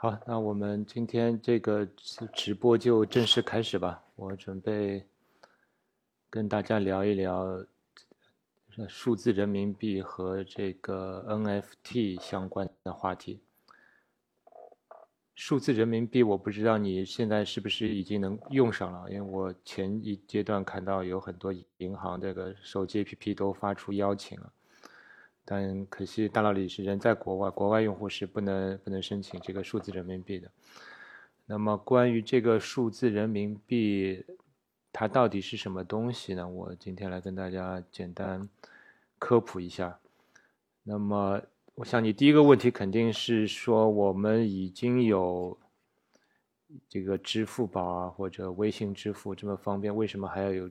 好，那我们今天这个直播就正式开始吧。我准备跟大家聊一聊数字人民币和这个 NFT 相关的话题。数字人民币，我不知道你现在是不是已经能用上了，因为我前一阶段看到有很多银行这个手机 APP 都发出邀请了。但可惜大老李是人在国外，国外用户是不能不能申请这个数字人民币的。那么关于这个数字人民币，它到底是什么东西呢？我今天来跟大家简单科普一下。那么我想你第一个问题肯定是说，我们已经有这个支付宝啊或者微信支付这么方便，为什么还要有？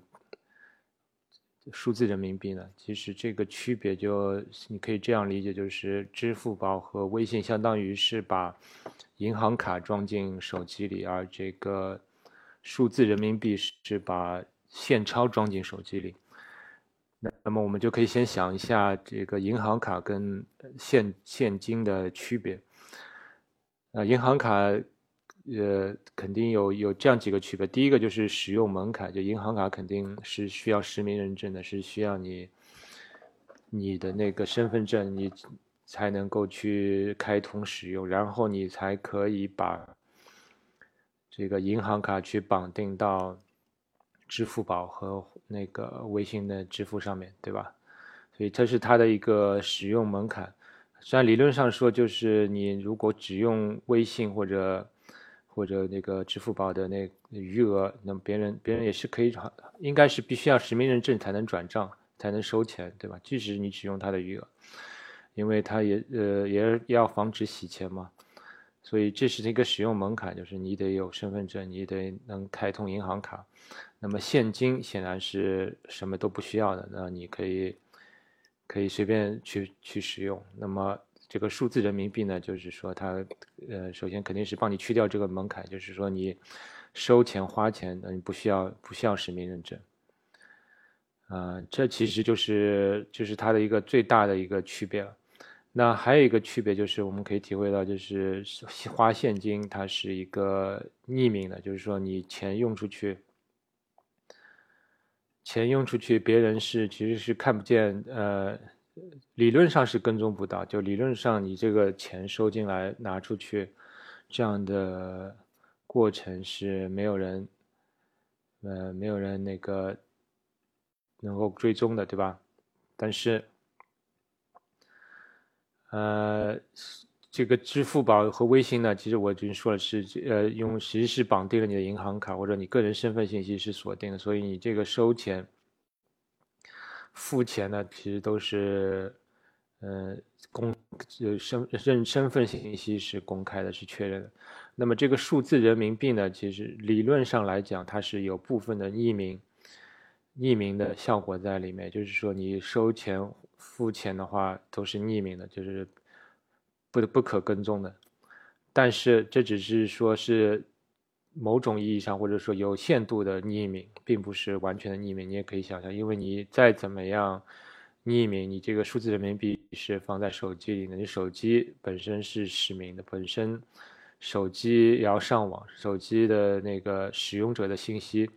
数字人民币呢？其实这个区别就你可以这样理解，就是支付宝和微信相当于是把银行卡装进手机里，而这个数字人民币是把现钞装进手机里。那那么我们就可以先想一下这个银行卡跟现现金的区别。啊，银行卡。呃，肯定有有这样几个区别。第一个就是使用门槛，就银行卡肯定是需要实名认证的，是需要你你的那个身份证，你才能够去开通使用，然后你才可以把这个银行卡去绑定到支付宝和那个微信的支付上面对吧？所以这是它的一个使用门槛。虽然理论上说，就是你如果只用微信或者或者那个支付宝的那余额，那别人别人也是可以，应该是必须要实名认证才能转账，才能收钱，对吧？即使你只用他的余额，因为他也呃也要防止洗钱嘛，所以这是一个使用门槛，就是你得有身份证，你得能开通银行卡。那么现金显然是什么都不需要的，那你可以可以随便去去使用。那么这个数字人民币呢，就是说它，呃，首先肯定是帮你去掉这个门槛，就是说你收钱花钱，你不需要不需要实名认证，啊，这其实就是就是它的一个最大的一个区别了。那还有一个区别就是我们可以体会到，就是花现金它是一个匿名的，就是说你钱用出去，钱用出去，别人是其实是看不见，呃。理论上是跟踪不到，就理论上你这个钱收进来拿出去，这样的过程是没有人，呃，没有人那个能够追踪的，对吧？但是，呃，这个支付宝和微信呢，其实我已经说了是，呃，用其实是绑定了你的银行卡或者你个人身份信息是锁定的，所以你这个收钱。付钱呢，其实都是，呃，公，呃，身身身份信息是公开的，是确认的。那么这个数字人民币呢，其实理论上来讲，它是有部分的匿名，匿名的效果在里面。就是说，你收钱、付钱的话，都是匿名的，就是不不可跟踪的。但是这只是说是。某种意义上，或者说有限度的匿名，并不是完全的匿名。你也可以想象，因为你再怎么样匿名，你这个数字人民币是放在手机里的，你手机本身是实名的，本身手机也要上网，手机的那个使用者的信息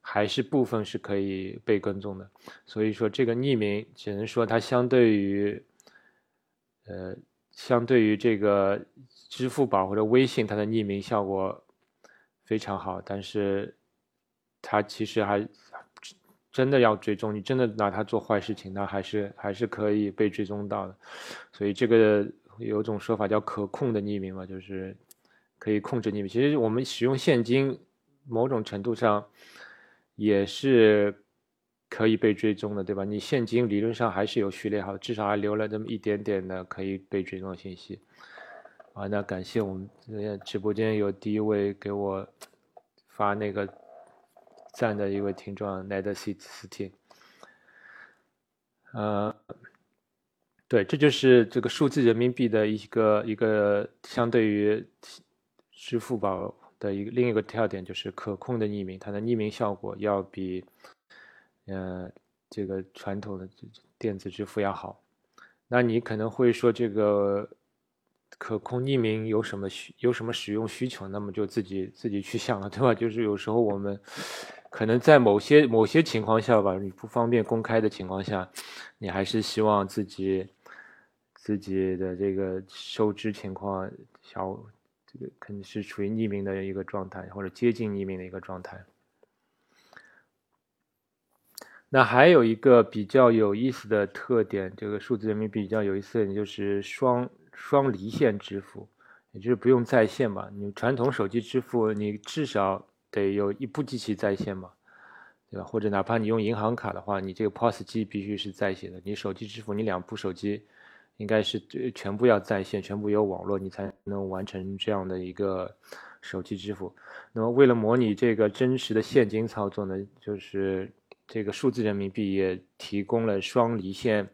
还是部分是可以被跟踪的。所以说，这个匿名只能说它相对于，呃，相对于这个支付宝或者微信，它的匿名效果。非常好，但是，他其实还真的要追踪你，真的拿他做坏事情，那还是还是可以被追踪到的。所以这个有种说法叫可控的匿名嘛，就是可以控制匿名。其实我们使用现金，某种程度上也是可以被追踪的，对吧？你现金理论上还是有序列号，至少还留了这么一点点的可以被追踪的信息。啊，那感谢我们直播间有第一位给我发那个赞的一位听众 n e d s i t 呃，对，这就是这个数字人民币的一个一个相对于支付宝的一个另一个特点，就是可控的匿名，它的匿名效果要比呃这个传统的电子支付要好。那你可能会说这个。可控匿名有什么需有什么使用需求，那么就自己自己去想了，对吧？就是有时候我们可能在某些某些情况下吧，你不方便公开的情况下，你还是希望自己自己的这个收支情况小，这个肯定是处于匿名的一个状态，或者接近匿名的一个状态。那还有一个比较有意思的特点，这个数字人民币比较有意思的就是双双离线支付，也就是不用在线嘛？你传统手机支付，你至少得有一部机器在线嘛，对吧？或者哪怕你用银行卡的话，你这个 POS 机必须是在线的。你手机支付，你两部手机应该是全部要在线，全部有网络，你才能完成这样的一个手机支付。那么为了模拟这个真实的现金操作呢，就是。这个数字人民币也提供了双离线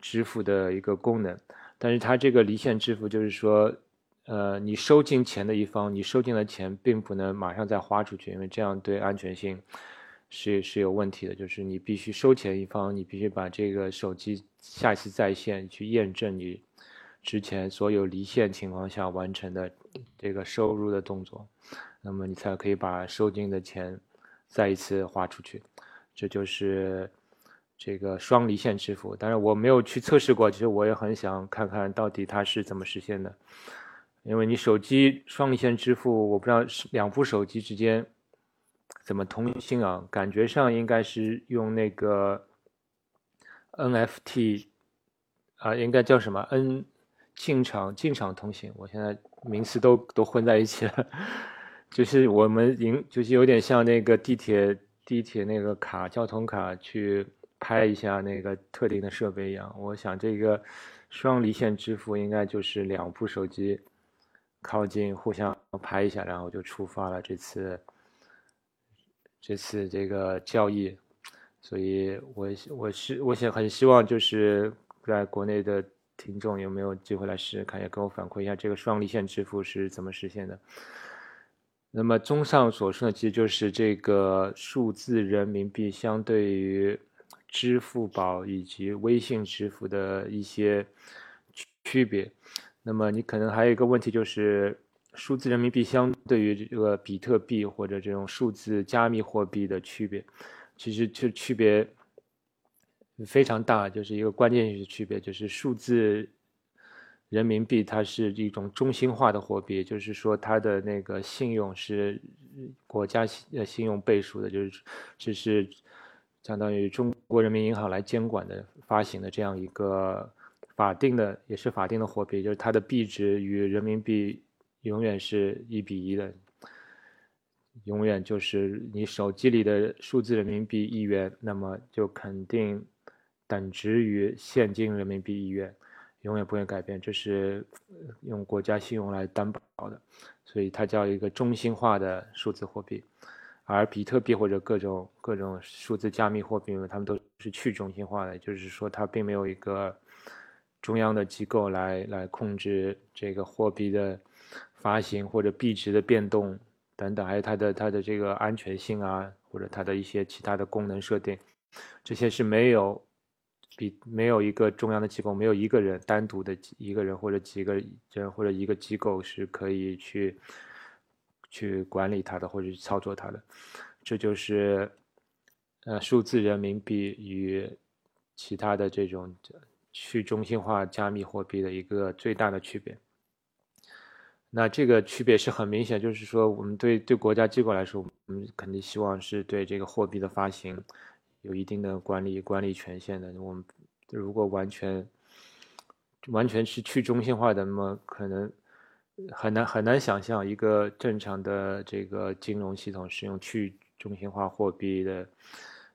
支付的一个功能，但是它这个离线支付就是说，呃，你收进钱的一方，你收进的钱并不能马上再花出去，因为这样对安全性是是有问题的。就是你必须收钱一方，你必须把这个手机下一次在线去验证你之前所有离线情况下完成的这个收入的动作，那么你才可以把收进的钱再一次花出去。这就是这个双离线支付，当然我没有去测试过，其实我也很想看看到底它是怎么实现的。因为你手机双离线支付，我不知道是两部手机之间怎么通信啊？感觉上应该是用那个 NFT 啊，应该叫什么 N 进场进场通信？我现在名词都都混在一起了，就是我们银就是有点像那个地铁。地铁那个卡，交通卡去拍一下那个特定的设备一样。我想这个双离线支付应该就是两部手机靠近互相拍一下，然后就触发了这次这次这个交易。所以，我我是我想很希望就是在国内的听众有没有机会来试试看，也跟我反馈一下这个双离线支付是怎么实现的。那么，综上所述呢，其实就是这个数字人民币相对于支付宝以及微信支付的一些区别。那么，你可能还有一个问题就是，数字人民币相对于这个比特币或者这种数字加密货币的区别，其实就区别非常大，就是一个关键性的区别，就是数字。人民币它是一种中心化的货币，就是说它的那个信用是国家信信用背书的，就是只是相当于中国人民银行来监管的发行的这样一个法定的也是法定的货币，就是它的币值与人民币永远是一比一的，永远就是你手机里的数字人民币一元，那么就肯定等值于现金人民币一元。永远不会改变，这是用国家信用来担保的，所以它叫一个中心化的数字货币。而比特币或者各种各种数字加密货币，它们都是去中心化的，就是说它并没有一个中央的机构来来控制这个货币的发行或者币值的变动等等，还有它的它的这个安全性啊，或者它的一些其他的功能设定，这些是没有。比没有一个中央的机构，没有一个人单独的一个人或者几个人或者一个机构是可以去去管理它的或者去操作它的，这就是呃数字人民币与其他的这种去中心化加密货币的一个最大的区别。那这个区别是很明显，就是说我们对对国家机构来说，我们肯定希望是对这个货币的发行。有一定的管理管理权限的，我们如果完全完全是去中心化的，那么可能很难很难想象一个正常的这个金融系统是用去中心化货币的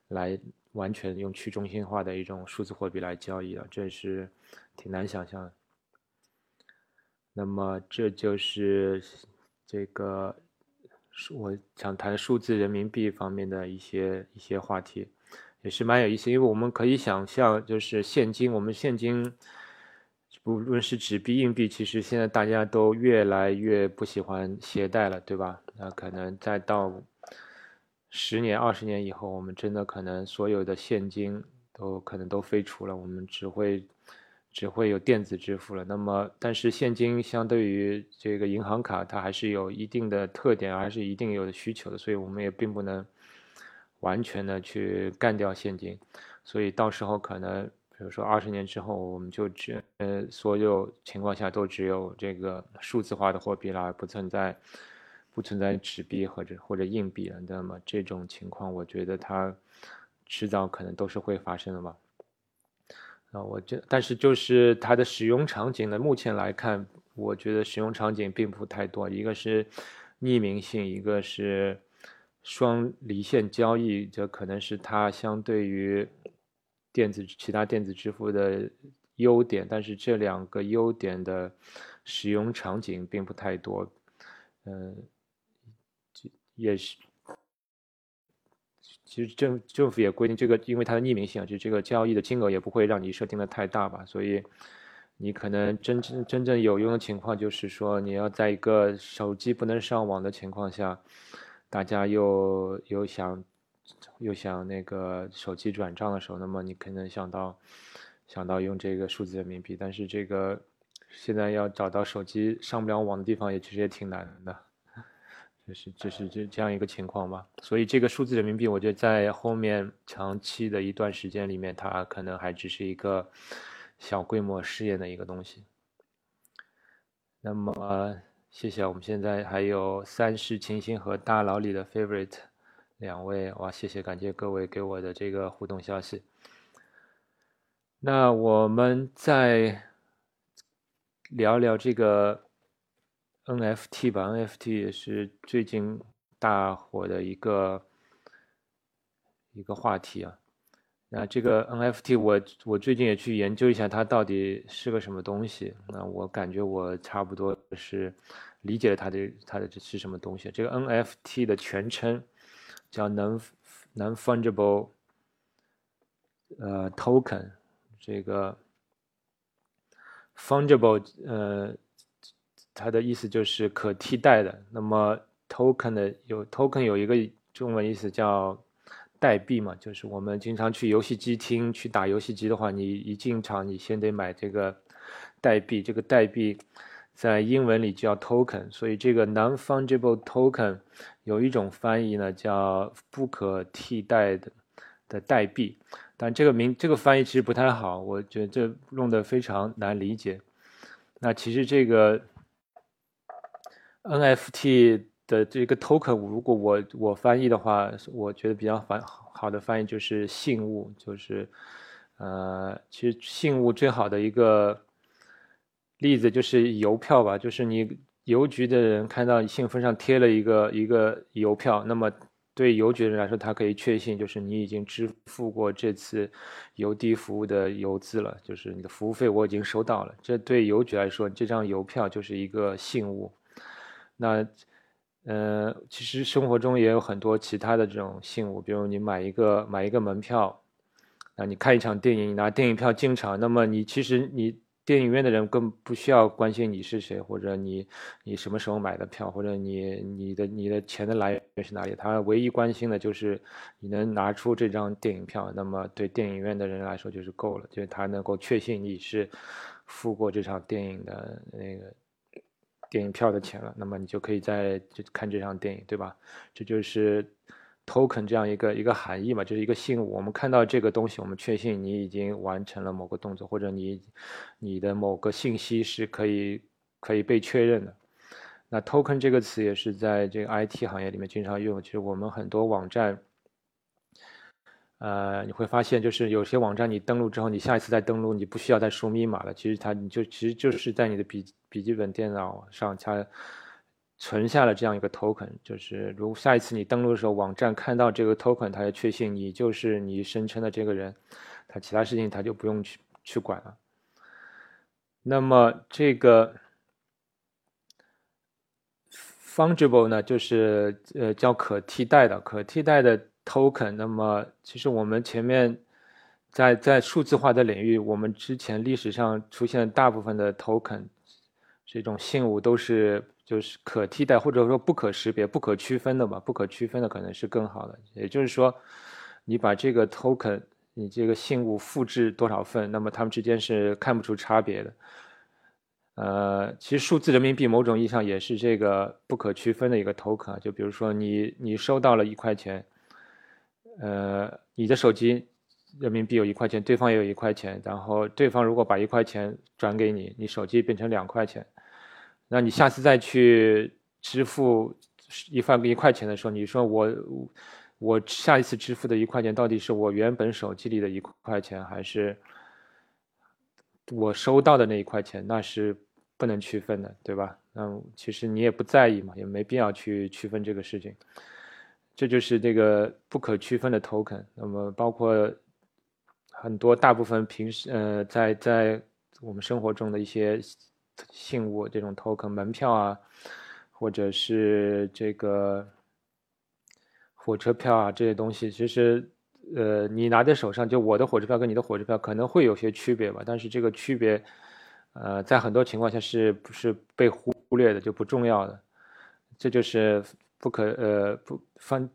来完全用去中心化的一种数字货币来交易的，这是挺难想象。那么这就是这个我想谈数字人民币方面的一些一些话题。也是蛮有意思，因为我们可以想象，就是现金，我们现金，不论是纸币、硬币，其实现在大家都越来越不喜欢携带了，对吧？那可能再到十年、二十年以后，我们真的可能所有的现金都可能都废除了，我们只会只会有电子支付了。那么，但是现金相对于这个银行卡，它还是有一定的特点，还是一定有的需求的。所以我们也并不能完全的去干掉现金。所以到时候可能，比如说二十年之后，我们就只呃所有情况下都只有这个数字化的货币了，而不存在不存在纸币或者或者硬币了。那么这种情况，我觉得它迟早可能都是会发生的吧。啊，我这，但是就是它的使用场景呢，目前来看，我觉得使用场景并不太多。一个是匿名性，一个是双离线交易，这可能是它相对于电子其他电子支付的优点。但是这两个优点的使用场景并不太多，嗯，也是。其实政政府也规定这个，因为它的匿名性，就这个交易的金额也不会让你设定的太大吧，所以你可能真正真正有用的情况就是说，你要在一个手机不能上网的情况下，大家又又想又想那个手机转账的时候，那么你可能想到想到用这个数字人民币，但是这个现在要找到手机上不了网的地方，也其实也挺难的。就是就是这这样一个情况吧，所以这个数字人民币，我觉得在后面长期的一段时间里面，它可能还只是一个小规模试验的一个东西。那么，谢谢，我们现在还有三世清新和大佬里的 favorite 两位，哇，谢谢，感谢各位给我的这个互动消息。那我们再聊聊这个。NFT 吧，NFT 也是最近大火的一个一个话题啊。那这个 NFT，我我最近也去研究一下，它到底是个什么东西。那我感觉我差不多是理解了它的它的这是什么东西。这个 NFT 的全称叫 Non Non Fungible 呃 Token，这个 Fungible 呃。它的意思就是可替代的。那么 token 的有 token 有一个中文意思叫代币嘛，就是我们经常去游戏机厅去打游戏机的话，你一进场你先得买这个代币，这个代币在英文里叫 token，所以这个 non-fungible token 有一种翻译呢叫不可替代的的代币，但这个名这个翻译其实不太好，我觉得这弄得非常难理解。那其实这个。NFT 的这个 token，如果我我翻译的话，我觉得比较翻好的翻译就是信物，就是呃，其实信物最好的一个例子就是邮票吧，就是你邮局的人看到信封上贴了一个一个邮票，那么对邮局人来说，他可以确信就是你已经支付过这次邮递服务的邮资了，就是你的服务费我已经收到了，这对邮局来说，这张邮票就是一个信物。那，呃，其实生活中也有很多其他的这种信物，比如你买一个买一个门票，啊，你看一场电影，你拿电影票进场，那么你其实你电影院的人更不需要关心你是谁，或者你你什么时候买的票，或者你你的你的钱的来源是哪里，他唯一关心的就是你能拿出这张电影票，那么对电影院的人来说就是够了，就是他能够确信你是付过这场电影的那个。电影票的钱了，那么你就可以在就看这场电影，对吧？这就是 token 这样一个一个含义嘛，就是一个信物。我们看到这个东西，我们确信你已经完成了某个动作，或者你你的某个信息是可以可以被确认的。那 token 这个词也是在这个 IT 行业里面经常用。其实我们很多网站。呃，你会发现，就是有些网站你登录之后，你下一次再登录，你不需要再输密码了。其实它，你就其实就是在你的笔笔记本电脑上，它存下了这样一个 token。就是如下一次你登录的时候，网站看到这个 token，它就确信你就是你声称的这个人，它其他事情它就不用去去管了。那么这个 fungible 呢，就是呃叫可替代的，可替代的。token，那么其实我们前面在在数字化的领域，我们之前历史上出现大部分的 token 这种信物都是就是可替代或者说不可识别、不可区分的吧？不可区分的可能是更好的。也就是说，你把这个 token 你这个信物复制多少份，那么它们之间是看不出差别的。呃，其实数字人民币某种意义上也是这个不可区分的一个 token。就比如说你你收到了一块钱，呃，你的手机人民币有一块钱，对方也有一块钱，然后对方如果把一块钱转给你，你手机变成两块钱，那你下次再去支付一块一块钱的时候，你说我我下一次支付的一块钱到底是我原本手机里的一块钱，还是我收到的那一块钱？那是。不能区分的，对吧？那其实你也不在意嘛，也没必要去区分这个事情。这就是这个不可区分的 token。那么包括很多大部分平时呃在在我们生活中的一些信物，这种 token 门票啊，或者是这个火车票啊这些东西，其实呃你拿在手上，就我的火车票跟你的火车票可能会有些区别吧，但是这个区别。呃，在很多情况下是不是被忽略的就不重要的，这就是不可呃不分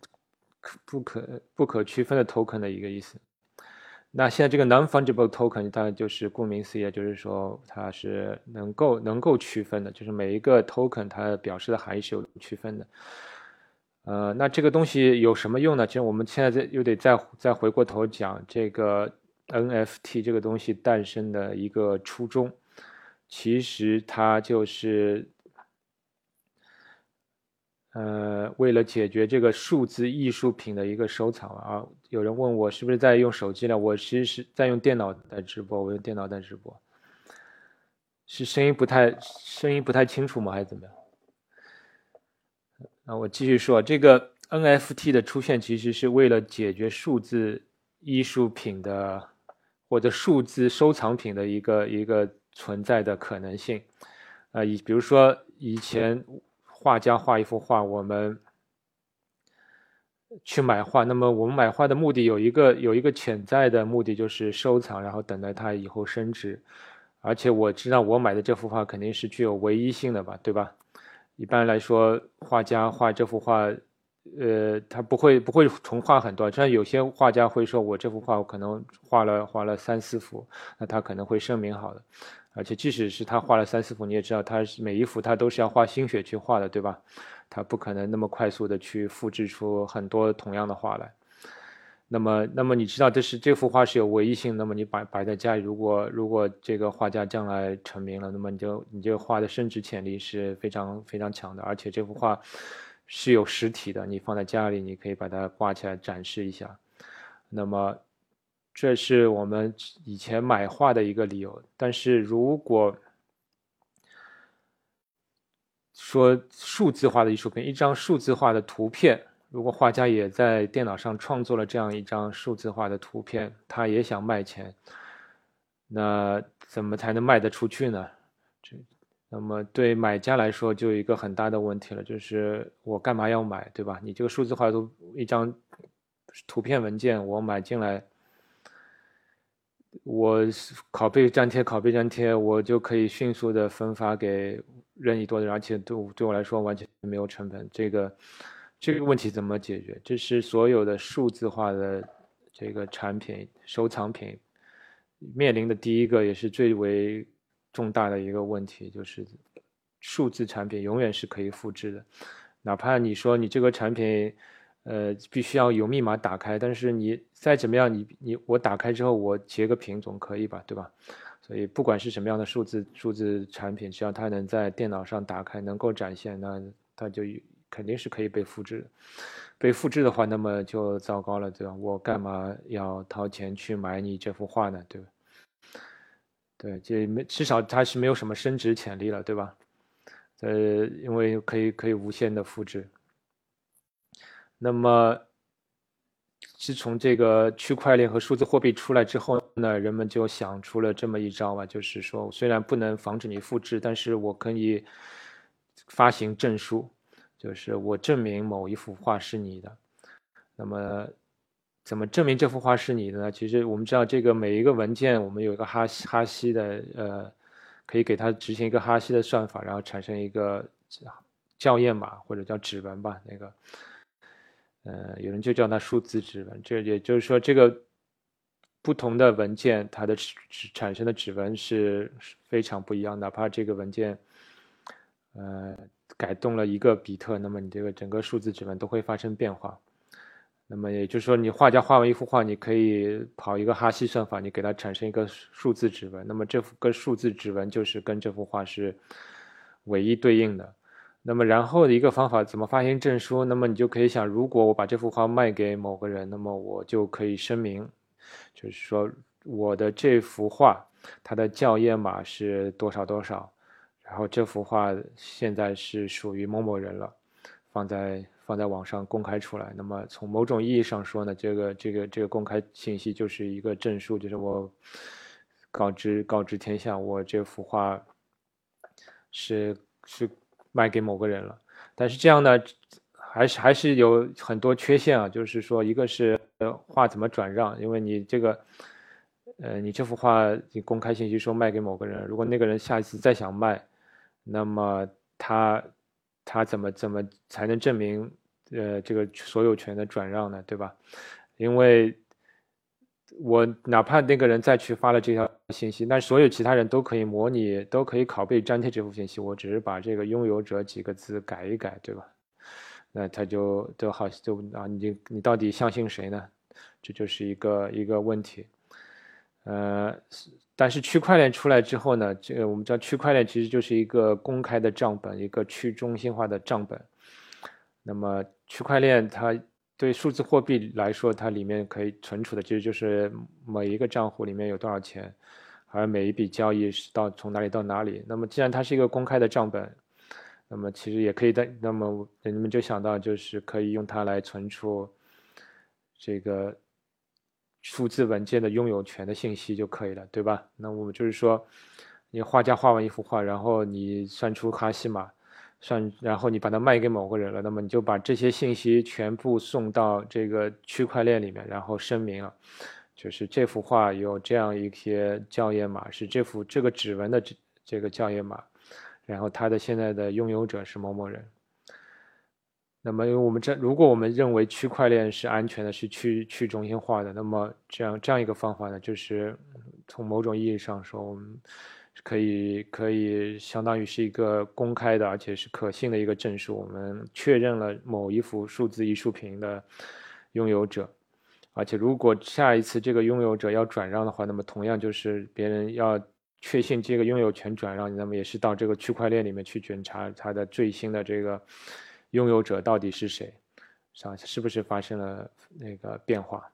不可不可区分的 token 的一个意思。那现在这个 non-fungible token 当然就是顾名思义，就是说它是能够能够区分的，就是每一个 token 它表示的含义是有区分的。呃，那这个东西有什么用呢？其实我们现在再又得再再回过头讲这个 NFT 这个东西诞生的一个初衷。其实它就是，呃，为了解决这个数字艺术品的一个收藏啊。有人问我是不是在用手机呢？我其实是在用电脑在直播，我用电脑在直播。是声音不太声音不太清楚吗？还是怎么样？那我继续说，这个 NFT 的出现其实是为了解决数字艺术品的或者数字收藏品的一个一个。存在的可能性，呃，以比如说以前画家画一幅画，我们去买画，那么我们买画的目的有一个有一个潜在的目的就是收藏，然后等待它以后升值，而且我知道我买的这幅画肯定是具有唯一性的吧，对吧？一般来说，画家画这幅画，呃，他不会不会重画很多，像有些画家会说，我这幅画我可能画了画了三四幅，那他可能会声明好的。而且，即使是他画了三四幅，你也知道，他是每一幅他都是要花心血去画的，对吧？他不可能那么快速的去复制出很多同样的画来。那么，那么你知道，这是这幅画是有唯一性。那么你摆摆在家里，如果如果这个画家将来成名了，那么你就你这画的升值潜力是非常非常强的。而且这幅画是有实体的，你放在家里，你可以把它挂起来展示一下。那么。这是我们以前买画的一个理由，但是如果说数字化的艺术品，一张数字化的图片，如果画家也在电脑上创作了这样一张数字化的图片，他也想卖钱，那怎么才能卖得出去呢？这，那么对买家来说就有一个很大的问题了，就是我干嘛要买，对吧？你这个数字化图一张图片文件，我买进来。我拷贝粘贴，拷贝粘贴，我就可以迅速的分发给任意多的人，而且对对我来说完全没有成本。这个这个问题怎么解决？这是所有的数字化的这个产品、收藏品面临的第一个也是最为重大的一个问题，就是数字产品永远是可以复制的，哪怕你说你这个产品。呃，必须要有密码打开，但是你再怎么样，你你我打开之后，我截个屏总可以吧，对吧？所以不管是什么样的数字数字产品，只要它能在电脑上打开，能够展现，那它就肯定是可以被复制。被复制的话，那么就糟糕了，对吧？我干嘛要掏钱去买你这幅画呢？对吧？对，这没至少它是没有什么升值潜力了，对吧？呃，因为可以可以无限的复制。那么，自从这个区块链和数字货币出来之后呢，人们就想出了这么一招吧，就是说，虽然不能防止你复制，但是我可以发行证书，就是我证明某一幅画是你的。那么，怎么证明这幅画是你的呢？其实我们知道，这个每一个文件，我们有一个哈希哈希的，呃，可以给它执行一个哈希的算法，然后产生一个校验码或者叫指纹吧，那个。呃，有人就叫它数字指纹，这也就是说，这个不同的文件，它的产生的指纹是非常不一样，哪怕这个文件，呃，改动了一个比特，那么你这个整个数字指纹都会发生变化。那么也就是说，你画家画完一幅画，你可以跑一个哈希算法，你给它产生一个数字指纹，那么这幅个数字指纹就是跟这幅画是唯一对应的。那么然后的一个方法怎么发行证书？那么你就可以想，如果我把这幅画卖给某个人，那么我就可以声明，就是说我的这幅画它的校验码是多少多少，然后这幅画现在是属于某某人了，放在。放在网上公开出来，那么从某种意义上说呢，这个这个这个公开信息就是一个证书，就是我告知告知天下，我这幅画是是卖给某个人了。但是这样呢，还是还是有很多缺陷啊，就是说，一个是画怎么转让，因为你这个呃，你这幅画你公开信息说卖给某个人，如果那个人下一次再想卖，那么他他怎么怎么才能证明？呃，这个所有权的转让呢，对吧？因为我哪怕那个人再去发了这条信息，那所有其他人都可以模拟，都可以拷贝粘贴这幅信息，我只是把这个拥有者几个字改一改，对吧？那他就就好就啊，你你到底相信谁呢？这就是一个一个问题。呃，但是区块链出来之后呢，这个我们知道区块链其实就是一个公开的账本，一个去中心化的账本。那么区块链它对数字货币来说，它里面可以存储的其实就是每一个账户里面有多少钱，而每一笔交易是到从哪里到哪里。那么既然它是一个公开的账本，那么其实也可以在那么人们就想到就是可以用它来存储这个数字文件的拥有权的信息就可以了，对吧？那我们就是说，你画家画完一幅画，然后你算出哈希码。算，然后你把它卖给某个人了，那么你就把这些信息全部送到这个区块链里面，然后声明了，就是这幅画有这样一些校验码，是这幅这个指纹的这这个校验码，然后它的现在的拥有者是某某人。那么，因为我们这如果我们认为区块链是安全的，是去去中心化的，那么这样这样一个方法呢，就是从某种意义上说，我们。可以可以相当于是一个公开的，而且是可信的一个证书。我们确认了某一幅数字艺术品的拥有者，而且如果下一次这个拥有者要转让的话，那么同样就是别人要确信这个拥有权转让，那么也是到这个区块链里面去检查它的最新的这个拥有者到底是谁，是？是不是发生了那个变化？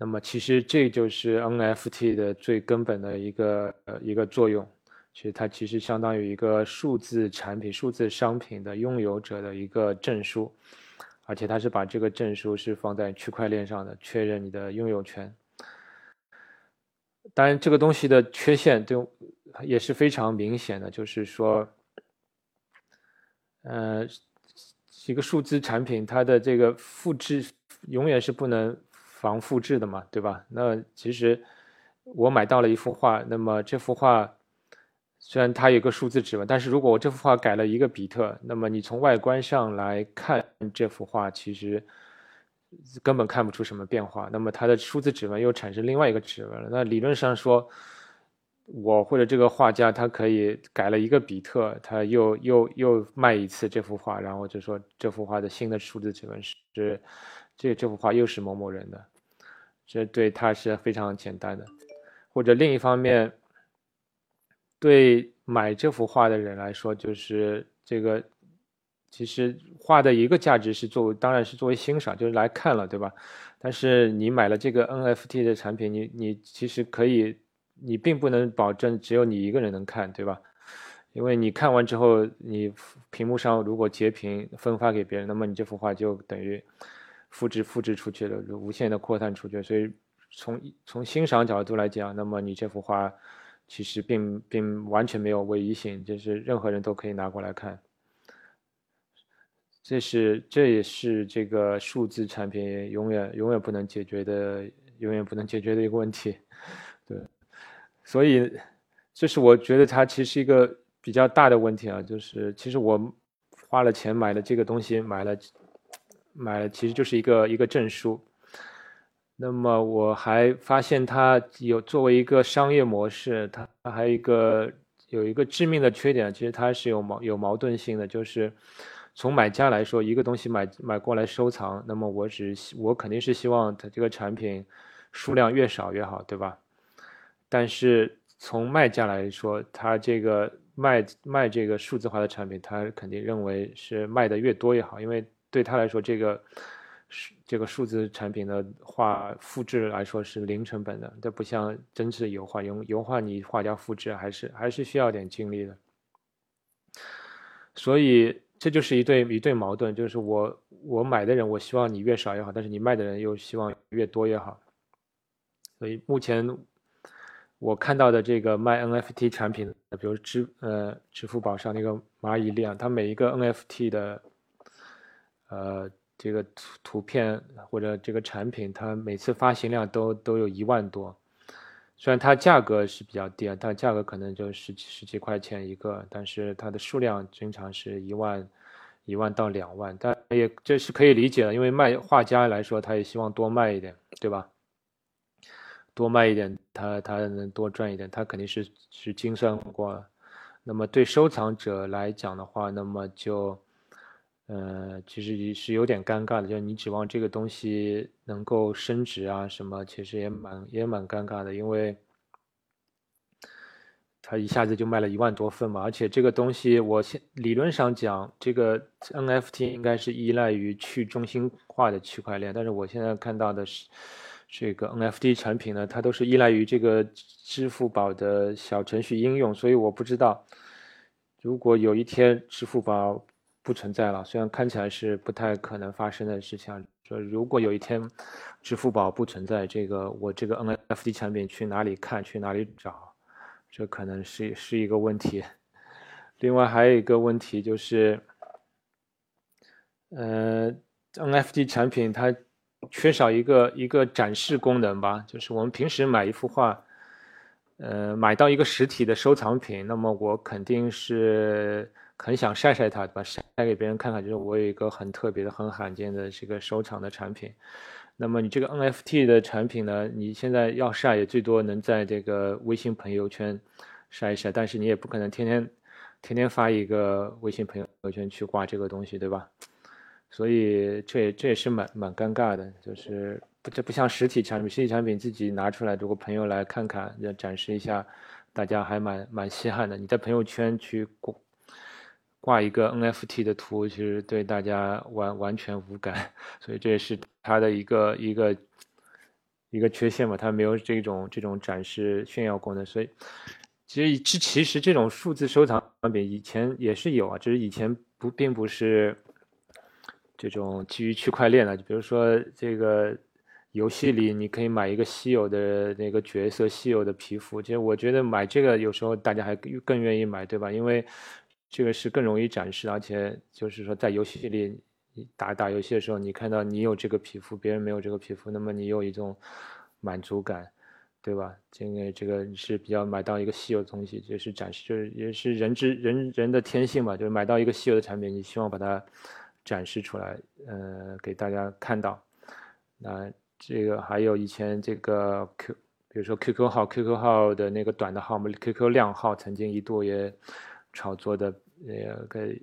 那么其实这就是 NFT 的最根本的一个呃一个作用，其实它其实相当于一个数字产品、数字商品的拥有者的一个证书，而且它是把这个证书是放在区块链上的，确认你的拥有权。当然，这个东西的缺陷就也是非常明显的，就是说，呃，一个数字产品它的这个复制永远是不能。防复制的嘛，对吧？那其实我买到了一幅画，那么这幅画虽然它有个数字指纹，但是如果我这幅画改了一个比特，那么你从外观上来看这幅画，其实根本看不出什么变化。那么它的数字指纹又产生另外一个指纹了。那理论上说，我或者这个画家他可以改了一个比特，他又又又卖一次这幅画，然后就说这幅画的新的数字指纹是。这这幅画又是某某人的，这对他是非常简单的。或者另一方面，对买这幅画的人来说，就是这个其实画的一个价值是作为，当然是作为欣赏，就是来看了，对吧？但是你买了这个 NFT 的产品，你你其实可以，你并不能保证只有你一个人能看，对吧？因为你看完之后，你屏幕上如果截屏分发给别人，那么你这幅画就等于。复制复制出去了，无限的扩散出去，所以从从欣赏角度来讲，那么你这幅画其实并并完全没有唯一性，就是任何人都可以拿过来看。这是这也是这个数字产品永远永远不能解决的，永远不能解决的一个问题。对，所以这是我觉得它其实一个比较大的问题啊，就是其实我花了钱买了这个东西，买了。买了其实就是一个一个证书，那么我还发现它有作为一个商业模式，它还有一个有一个致命的缺点，其实它是有矛有矛盾性的，就是从买家来说，一个东西买买过来收藏，那么我只我肯定是希望它这个产品数量越少越好，对吧？但是从卖家来说，他这个卖卖这个数字化的产品，他肯定认为是卖的越多越好，因为对他来说这个。是这个数字产品的画复制来说是零成本的，这不像真实的油画，油油画你画家复制还是还是需要点精力的。所以这就是一对一对矛盾，就是我我买的人我希望你越少越好，但是你卖的人又希望越多越好。所以目前我看到的这个卖 NFT 产品的，比如支呃支付宝上那个蚂蚁链，它每一个 NFT 的呃。这个图图片或者这个产品，它每次发行量都都有一万多，虽然它价格是比较低啊，它价格可能就十几十几块钱一个，但是它的数量经常是一万一万到两万，但也这是可以理解的，因为卖画家来说，他也希望多卖一点，对吧？多卖一点，他他能多赚一点，他肯定是是精算过。那么对收藏者来讲的话，那么就。呃，其实也是有点尴尬的，就是你指望这个东西能够升值啊什么，其实也蛮也蛮尴尬的，因为它一下子就卖了一万多份嘛，而且这个东西，我现理论上讲，这个 NFT 应该是依赖于去中心化的区块链，但是我现在看到的是这个 NFT 产品呢，它都是依赖于这个支付宝的小程序应用，所以我不知道，如果有一天支付宝。不存在了，虽然看起来是不太可能发生的事情。说如果有一天，支付宝不存在，这个我这个 NFT 产品去哪里看，去哪里找，这可能是是一个问题。另外还有一个问题就是，呃，NFT 产品它缺少一个一个展示功能吧，就是我们平时买一幅画，呃，买到一个实体的收藏品，那么我肯定是。很想晒晒它，把晒给别人看看，就是我有一个很特别的、很罕见的这个收藏的产品。那么你这个 NFT 的产品呢？你现在要晒，也最多能在这个微信朋友圈晒一晒，但是你也不可能天天天天发一个微信朋友圈去挂这个东西，对吧？所以这也这也是蛮蛮尴尬的，就是这不像实体产品，实体产品自己拿出来，如果朋友来看看，要展示一下，大家还蛮蛮稀罕的。你在朋友圈去挂。挂一个 NFT 的图，其实对大家完完全无感，所以这也是它的一个一个一个缺陷嘛，它没有这种这种展示炫耀功能。所以，其实其其实这种数字收藏品以前也是有啊，只是以前不并不是这种基于区块链的。就比如说这个游戏里，你可以买一个稀有的那个角色、稀有的皮肤。其实我觉得买这个有时候大家还更更愿意买，对吧？因为这个是更容易展示，而且就是说，在游戏里打打游戏的时候，你看到你有这个皮肤，别人没有这个皮肤，那么你有一种满足感，对吧？因为这个是比较买到一个稀有的东西，就是展示，就是也是人之人人的天性嘛，就是买到一个稀有的产品，你希望把它展示出来，呃，给大家看到。那这个还有以前这个 Q，比如说 QQ 号，QQ 号的那个短的号嘛，QQ 靓号曾经一度也。炒作的呃给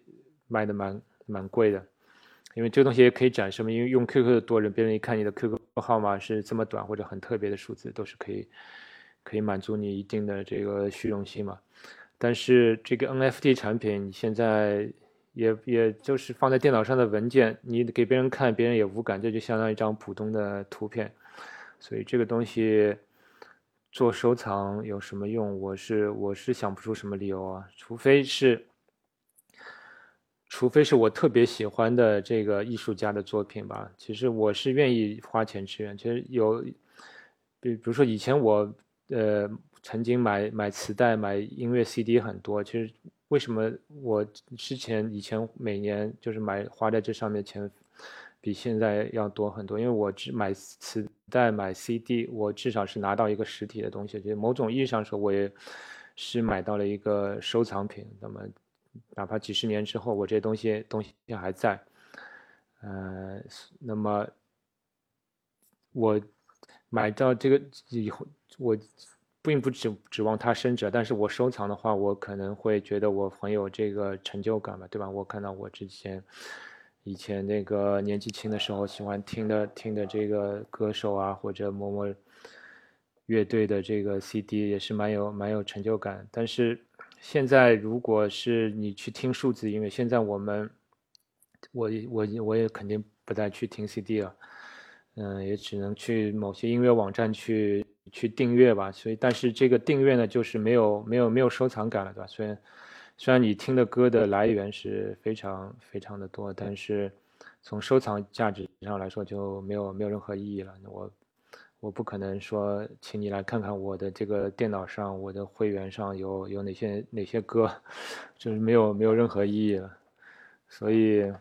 卖的蛮蛮贵的，因为这个东西也可以展示嘛，因为用 QQ 的多人，别人一看你的 QQ 号码是这么短或者很特别的数字，都是可以可以满足你一定的这个虚荣心嘛。但是这个 NFT 产品现在也也就是放在电脑上的文件，你给别人看，别人也无感，这就相当于一张普通的图片，所以这个东西。做收藏有什么用？我是我是想不出什么理由啊，除非是，除非是我特别喜欢的这个艺术家的作品吧。其实我是愿意花钱支援。其实有，比比如说以前我呃曾经买买磁带、买音乐 CD 很多。其实为什么我之前以前每年就是买花在这上面钱？比现在要多很多，因为我只买磁带、买 CD，我至少是拿到一个实体的东西。就某种意义上说，我也是买到了一个收藏品。那么，哪怕几十年之后，我这些东西东西还在，呃，那么我买到这个以后，我并不指指望它升值，但是我收藏的话，我可能会觉得我很有这个成就感吧，对吧？我看到我之前以前那个年纪轻的时候喜欢听的听的这个歌手啊，或者某某乐队的这个 CD 也是蛮有蛮有成就感。但是现在如果是你去听数字音乐，现在我们我我我也肯定不再去听 CD 了。嗯，也只能去某些音乐网站去去订阅吧。所以，但是这个订阅呢，就是没有没有没有收藏感了，对吧？虽然虽然你听的歌的来源是非常非常的多，但是从收藏价值上来说就没有没有任何意义了。我我不可能说，请你来看看我的这个电脑上，我的会员上有有哪些哪些歌，就是没有没有任何意义了。所以。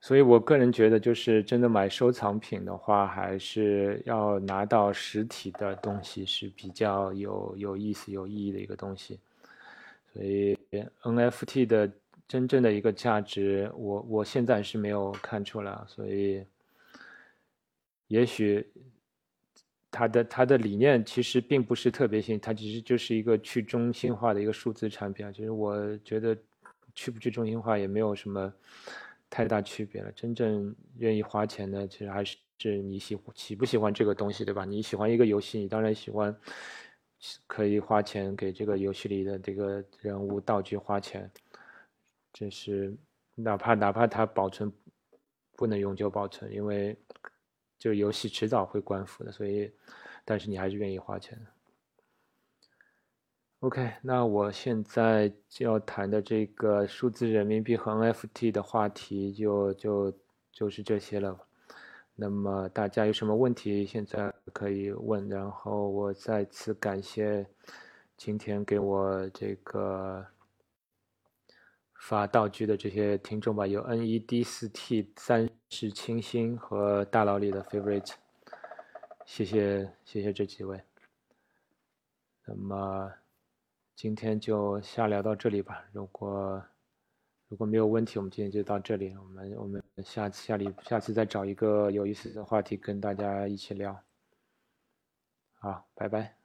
所以，我个人觉得，就是真的买收藏品的话，还是要拿到实体的东西是比较有有意思、有意义的一个东西。所以，NFT 的真正的一个价值，我我现在是没有看出来。所以，也许它的它的理念其实并不是特别新，它其实就是一个去中心化的一个数字产品啊。其实我觉得去不去中心化也没有什么。太大区别了。真正愿意花钱的，其实还是是你喜喜不喜欢这个东西，对吧？你喜欢一个游戏，你当然喜欢，可以花钱给这个游戏里的这个人物道具花钱。这是哪怕哪怕它保存不能永久保存，因为就游戏迟早会关服的，所以，但是你还是愿意花钱。OK，那我现在就要谈的这个数字人民币和 NFT 的话题就就就是这些了。那么大家有什么问题，现在可以问。然后我再次感谢今天给我这个发道具的这些听众吧，有 NED 四 T 三十清新和大佬里的 Favorite，谢谢谢谢这几位。那么。今天就瞎聊到这里吧。如果如果没有问题，我们今天就到这里。我们我们下次下里下次再找一个有意思的话题跟大家一起聊。好，拜拜。